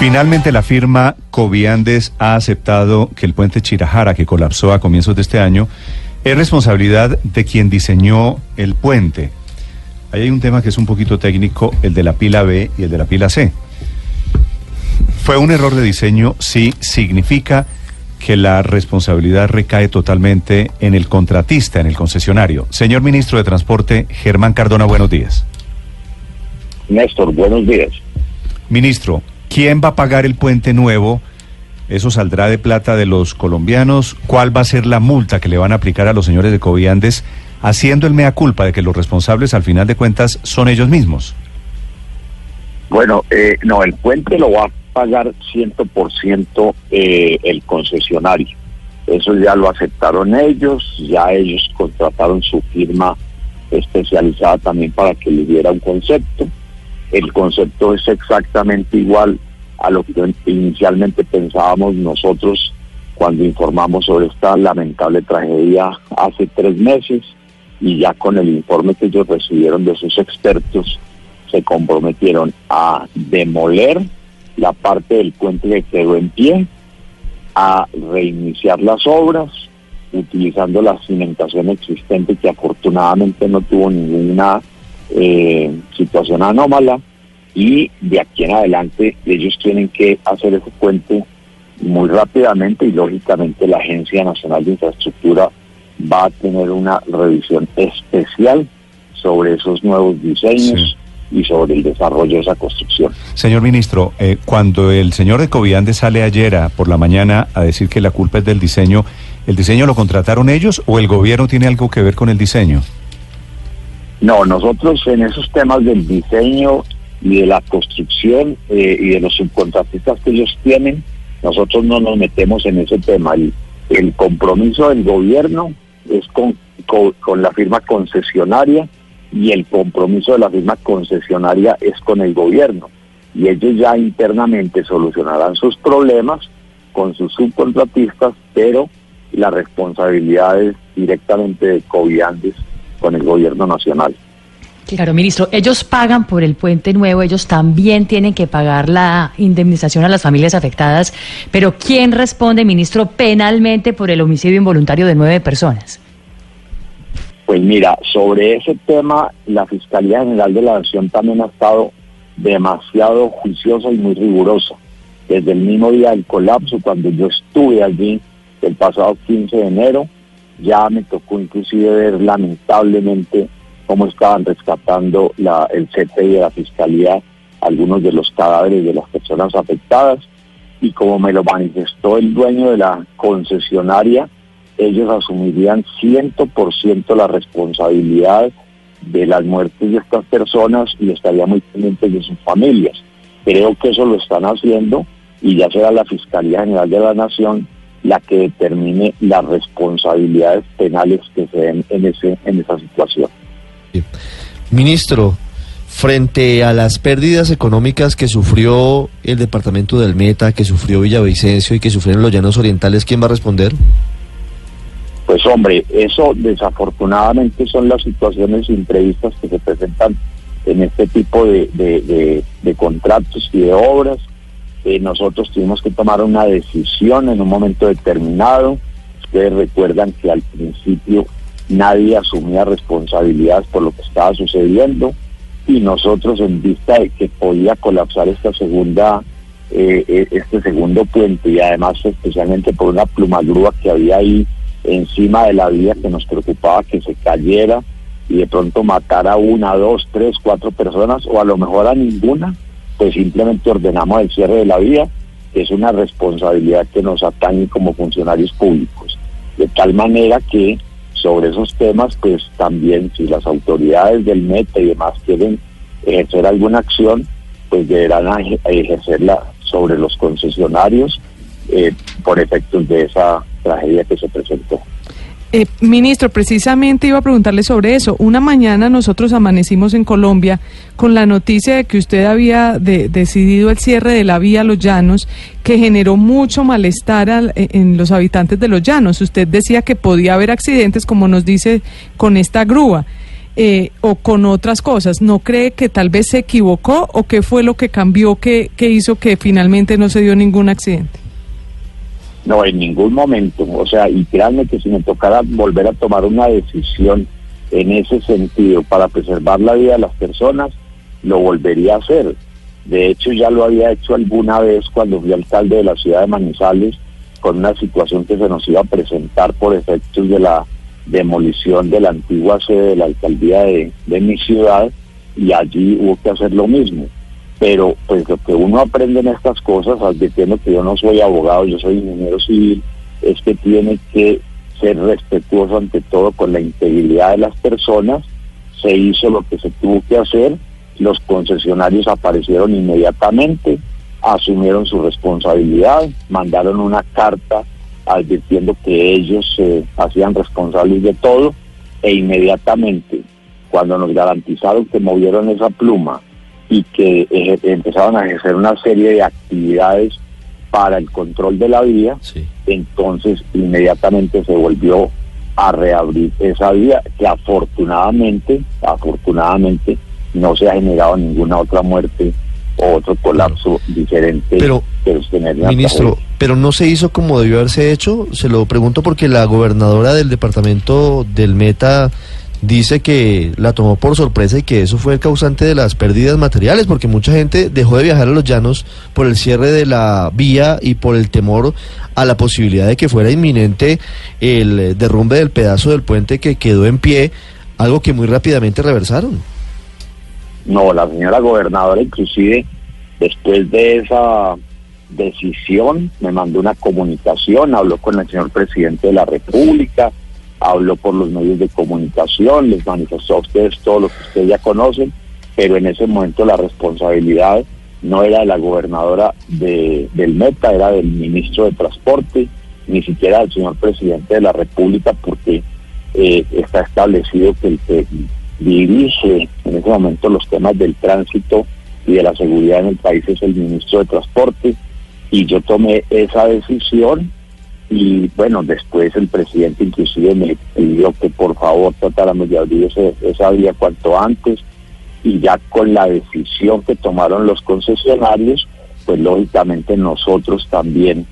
Finalmente la firma Coviandes ha aceptado que el puente Chirajara, que colapsó a comienzos de este año, es responsabilidad de quien diseñó el puente. Ahí hay un tema que es un poquito técnico, el de la pila B y el de la pila C. Fue un error de diseño, sí, significa que la responsabilidad recae totalmente en el contratista, en el concesionario. Señor ministro de Transporte, Germán Cardona, buenos días. Néstor, buenos días. Ministro, ¿Quién va a pagar el puente nuevo? ¿Eso saldrá de plata de los colombianos? ¿Cuál va a ser la multa que le van a aplicar a los señores de Coviandes, haciendo el mea culpa de que los responsables al final de cuentas son ellos mismos? Bueno, eh, no, el puente lo va a pagar 100% eh, el concesionario. Eso ya lo aceptaron ellos, ya ellos contrataron su firma especializada también para que le diera un concepto el concepto es exactamente igual a lo que inicialmente pensábamos nosotros cuando informamos sobre esta lamentable tragedia hace tres meses y ya con el informe que ellos recibieron de sus expertos se comprometieron a demoler la parte del puente que quedó en pie, a reiniciar las obras utilizando la cimentación existente que afortunadamente no tuvo ninguna eh, situación anómala y de aquí en adelante ellos tienen que hacer ese puente muy rápidamente y lógicamente la Agencia Nacional de Infraestructura va a tener una revisión especial sobre esos nuevos diseños. y sobre el desarrollo de esa construcción. Señor ministro, eh, cuando el señor de Coviande sale ayer por la mañana a decir que la culpa es del diseño, ¿el diseño lo contrataron ellos o el gobierno tiene algo que ver con el diseño? No, nosotros en esos temas del diseño y de la construcción eh, y de los subcontratistas que ellos tienen, nosotros no nos metemos en ese tema. El, compromiso del gobierno es con, con, la firma concesionaria y el compromiso de la firma concesionaria es con el gobierno. Y ellos ya internamente solucionarán sus problemas con sus subcontratistas, pero la responsabilidad es directamente de Coviandes con el gobierno nacional. Claro, ministro, ellos pagan por el puente nuevo, ellos también tienen que pagar la indemnización a las familias afectadas, pero ¿quién responde, ministro, penalmente por el homicidio involuntario de nueve personas? Pues mira, sobre ese tema, la Fiscalía General de la Nación también ha estado demasiado juiciosa y muy rigurosa. Desde el mismo día del colapso, cuando yo estuve allí el pasado 15 de enero, ya me tocó inclusive ver lamentablemente cómo estaban rescatando el CTI de la Fiscalía algunos de los cadáveres de las personas afectadas y como me lo manifestó el dueño de la concesionaria, ellos asumirían 100% la responsabilidad de las muertes de estas personas y estarían muy pendientes de sus familias. Creo que eso lo están haciendo y ya será la Fiscalía General de la Nación la que determine las responsabilidades penales que se den en, ese, en esa situación. Ministro, frente a las pérdidas económicas que sufrió el departamento del Meta, que sufrió Villavicencio y que sufrieron los llanos orientales, ¿quién va a responder? Pues hombre, eso desafortunadamente son las situaciones imprevistas que se presentan en este tipo de, de contratos y de obras eh, nosotros tuvimos que tomar una decisión en un momento determinado. Ustedes recuerdan que al principio nadie asumía responsabilidades por lo que estaba sucediendo y nosotros en vista de que podía colapsar esta segunda eh, eh, este segundo puente y además especialmente por una plumagrúa que había ahí encima de la vía que nos preocupaba que se cayera y de pronto matara a una, dos, tres, cuatro personas o a lo mejor a ninguna, pues simplemente ordenamos el cierre de la vía, es una responsabilidad que nos atañe como funcionarios públicos. De tal manera que sobre esos temas, pues también si las autoridades del META y demás quieren ejercer alguna acción, pues deberán ejercerla sobre los concesionarios eh, por efectos de esa tragedia que se presentó. Eh, ministro, precisamente iba a preguntarle sobre eso. Una mañana nosotros amanecimos en Colombia con la noticia de que usted había decidido el cierre de la vía Los Llanos, que generó mucho malestar e, en los habitantes de Los Llanos. Usted decía que podía haber accidentes, como nos dice, con esta grúa. eh, o con otras cosas. ¿No cree que tal vez se equivocó o qué fue lo que cambió que, que hizo que finalmente no se dio ningún accidente? No, en ningún momento. O sea, y créanme que si me tocara volver a tomar una decisión en ese sentido para preservar la vida de las personas, lo volvería a hacer. De hecho, ya lo había hecho alguna vez cuando fui alcalde de la ciudad de Manizales con una situación que se nos iba a presentar por efectos de la demolición de la antigua sede de la alcaldía de, de mi ciudad y allí hubo que hacer lo mismo. Pero pues lo que uno aprende en estas cosas, advirtiendo que yo no soy abogado, yo soy ingeniero civil, es que tiene que ser respetuoso ante todo con la integridad de las personas. Se hizo lo que se tuvo que hacer, los concesionarios aparecieron inmediatamente, asumieron su responsabilidad, mandaron una carta advirtiendo que ellos se hacían responsables de todo e inmediatamente cuando nos garantizaron que movieron esa pluma y que eh, empezaron a ejercer una serie de actividades para el control de la vía, entonces inmediatamente se volvió a reabrir esa vía que afortunadamente, afortunadamente no se ha generado ninguna otra muerte o otro colapso diferente pero, ministro, pero no se hizo como debió haberse hecho, se lo pregunto porque la gobernadora del departamento del Meta dice que la tomó por sorpresa y que eso fue el causante de las pérdidas materiales, porque mucha gente dejó de viajar a los llanos por el cierre de la vía y por el temor a la posibilidad de que fuera inminente el derrumbe del pedazo del puente que quedó en pie, algo que muy rápidamente reversaron. No, la señora gobernadora inclusive después de esa decisión me mandó una comunicación, habló con el señor presidente de la República, habló por los medios de comunicación, les manifestó a ustedes todo lo que ustedes ya conocen, pero en ese momento la responsabilidad no era de la gobernadora de, del Meta, era del ministro de Transporte, ni siquiera del señor presidente de la República, porque eh, está establecido que el que dirige en ese momento los temas del tránsito y de la seguridad en el país es el ministro de Transporte, y yo tomé esa decisión y bueno, después el presidente inclusive me pidió que por favor tratáramos de abrir esa vía cuanto antes. Y ya con la decisión que tomaron los concesionarios, pues lógicamente nosotros también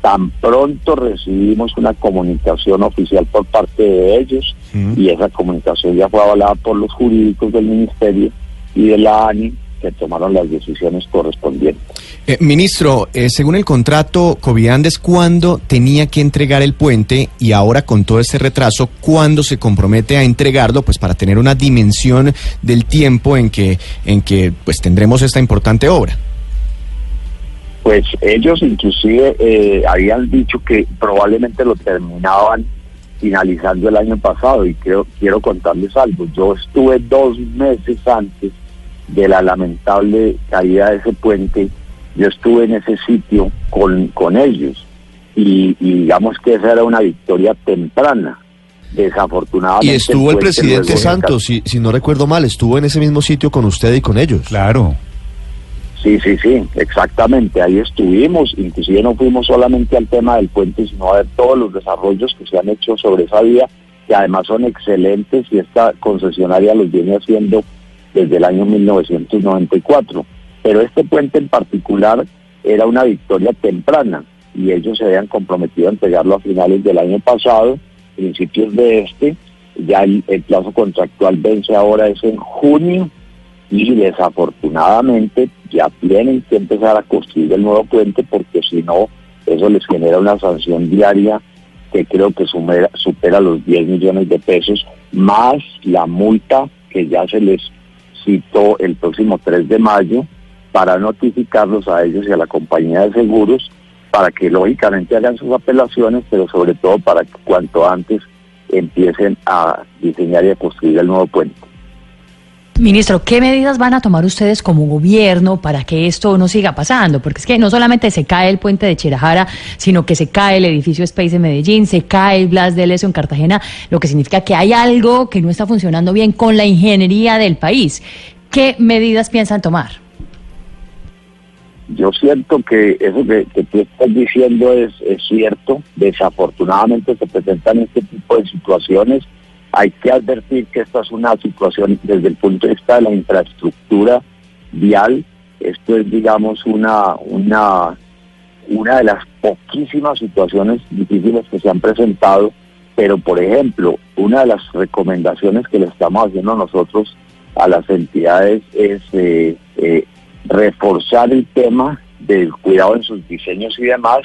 tan pronto recibimos una comunicación oficial por parte de ellos y esa comunicación ya fue avalada por los jurídicos del ministerio y de la ANI que tomaron las decisiones correspondientes. Eh, ministro, eh, según el contrato, Coviandes, ¿cuándo tenía que entregar el puente y ahora con todo este retraso, cuándo se compromete a entregarlo, pues para tener una dimensión del tiempo en que, en que pues tendremos esta importante obra? Pues ellos inclusive eh, habían dicho que probablemente lo terminaban finalizando el año pasado y creo, quiero contarles algo. Yo estuve dos meses antes de la lamentable caída de ese puente, yo estuve en ese sitio con, con ellos y, digamos que esa era una victoria temprana. Desafortunadamente. Y estuvo el, presidente Santos, si, si no recuerdo mal, estuvo en ese mismo sitio con usted y con ellos. Claro. Sí, sí, sí, exactamente, ahí estuvimos, inclusive no fuimos solamente al tema del puente, sino a ver todos los desarrollos que se han hecho sobre esa vía, que además son excelentes y esta concesionaria los viene haciendo desde el año 1994. Pero este puente en particular era una victoria temprana y ellos se habían comprometido a entregarlo a finales del año pasado, principios de este. Ya el, plazo contractual vence ahora es en junio y desafortunadamente ya tienen que empezar a construir el nuevo puente porque si no, eso les genera una sanción diaria que creo que supera, supera los 10 millones de pesos, más la multa que ya se les citó el próximo 3 de mayo para notificarlos a ellos y a la compañía de seguros para que lógicamente hagan sus apelaciones, pero sobre todo para que cuanto antes empiecen a diseñar y a construir el nuevo puente. Ministro, ¿qué medidas van a tomar ustedes como gobierno para que esto no siga pasando? Porque es que no solamente se cae el puente de Chirajara, sino que se cae el edificio Space en Medellín, se cae el Blas de Leso en Cartagena, lo que significa que hay algo que no está funcionando bien con la ingeniería del país. ¿Qué medidas piensan tomar? Yo siento que eso que, tú estás diciendo es cierto. Desafortunadamente se presentan este tipo de situaciones hay que advertir que esta es una situación desde el punto de vista de la infraestructura vial, esto es digamos una, una, una de las poquísimas situaciones difíciles que se han presentado, pero por ejemplo, una de las recomendaciones que le estamos haciendo nosotros a las entidades es eh, eh, reforzar el tema del cuidado en sus diseños y demás.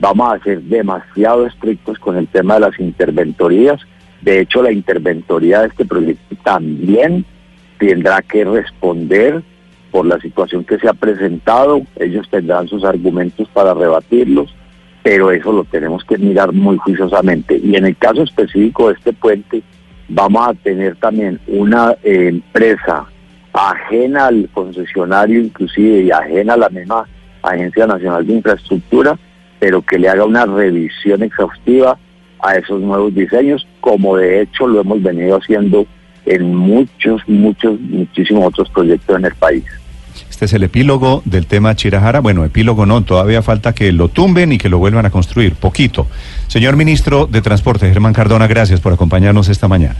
Vamos a ser demasiado estrictos con el tema de las interventorías. De hecho, la interventoría de este proyecto también tendrá que responder por la situación que se ha presentado. Ellos tendrán sus argumentos para rebatirlos, pero eso lo tenemos que mirar muy juiciosamente. Y en el caso específico de este puente, vamos a tener también una eh, empresa ajena al concesionario inclusive y ajena a la misma Agencia Nacional de Infraestructura, pero que le haga una revisión exhaustiva a esos nuevos diseños, como de hecho lo hemos venido haciendo en muchos, muchos, muchísimos otros proyectos en el país. Este es el epílogo del tema Chirajara. Bueno, epílogo no, todavía falta que lo tumben y que lo vuelvan a construir, poquito. Señor ministro de Transporte, Germán Cardona, gracias por acompañarnos esta mañana.